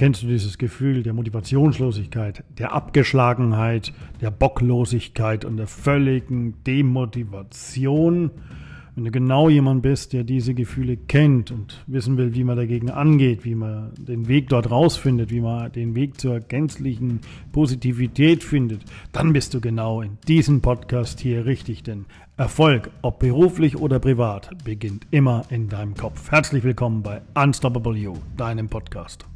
Kennst du dieses Gefühl der Motivationslosigkeit, der Abgeschlagenheit, der Bocklosigkeit und der völligen Demotivation? Wenn du genau jemand bist, der diese Gefühle kennt und wissen will, wie man dagegen angeht, wie man den Weg dort rausfindet, wie man den Weg zur gänzlichen Positivität findet, dann bist du genau in diesem Podcast hier richtig. Denn Erfolg, ob beruflich oder privat, beginnt immer in deinem Kopf. Herzlich willkommen bei Unstoppable You, deinem Podcast.